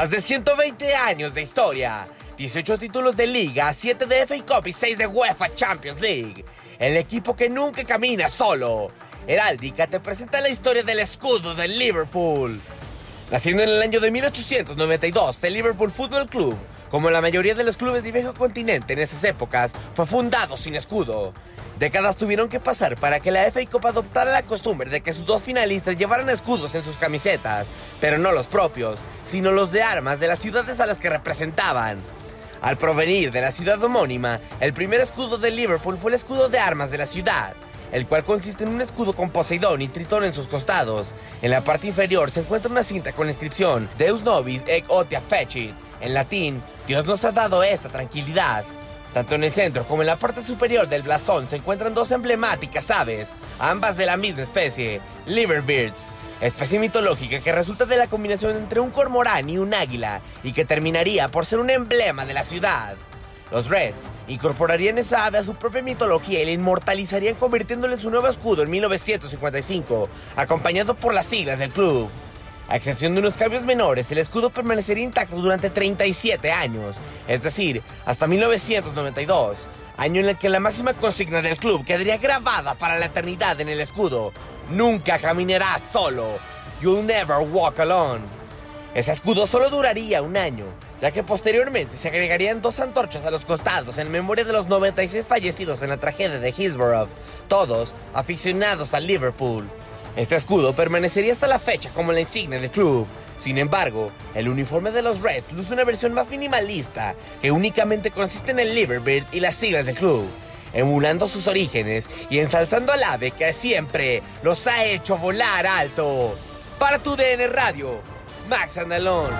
Más de 120 años de historia, 18 títulos de liga, 7 de FA Cup y 6 de UEFA Champions League. El equipo que nunca camina solo. Heráldica te presenta la historia del escudo del Liverpool. Naciendo en el año de 1892, el Liverpool Football Club, como la mayoría de los clubes de viejo continente en esas épocas, fue fundado sin escudo. Décadas tuvieron que pasar para que la FA Cup adoptara la costumbre de que sus dos finalistas llevaran escudos en sus camisetas, pero no los propios, sino los de armas de las ciudades a las que representaban. Al provenir de la ciudad homónima, el primer escudo de Liverpool fue el escudo de armas de la ciudad, el cual consiste en un escudo con Poseidón y Tritón en sus costados. En la parte inferior se encuentra una cinta con la inscripción Deus Nobis ec Otia Fecit, en latín, Dios nos ha dado esta tranquilidad. Tanto en el centro como en la parte superior del blasón se encuentran dos emblemáticas aves, ambas de la misma especie, liverbirds, especie mitológica que resulta de la combinación entre un cormorán y un águila y que terminaría por ser un emblema de la ciudad. Los Reds incorporarían esa ave a su propia mitología y la inmortalizarían convirtiéndole en su nuevo escudo en 1955, acompañado por las siglas del club. A excepción de unos cambios menores, el escudo permanecería intacto durante 37 años, es decir, hasta 1992, año en el que la máxima consigna del club quedaría grabada para la eternidad en el escudo. Nunca caminarás solo. You'll never walk alone. Ese escudo solo duraría un año, ya que posteriormente se agregarían dos antorchas a los costados en memoria de los 96 fallecidos en la tragedia de Hillsborough, todos aficionados al Liverpool. Este escudo permanecería hasta la fecha como la insignia del club. Sin embargo, el uniforme de los Reds luce una versión más minimalista, que únicamente consiste en el Liverbird y las siglas del club, emulando sus orígenes y ensalzando al ave que siempre los ha hecho volar alto. Para tu DN Radio, Max Andalón.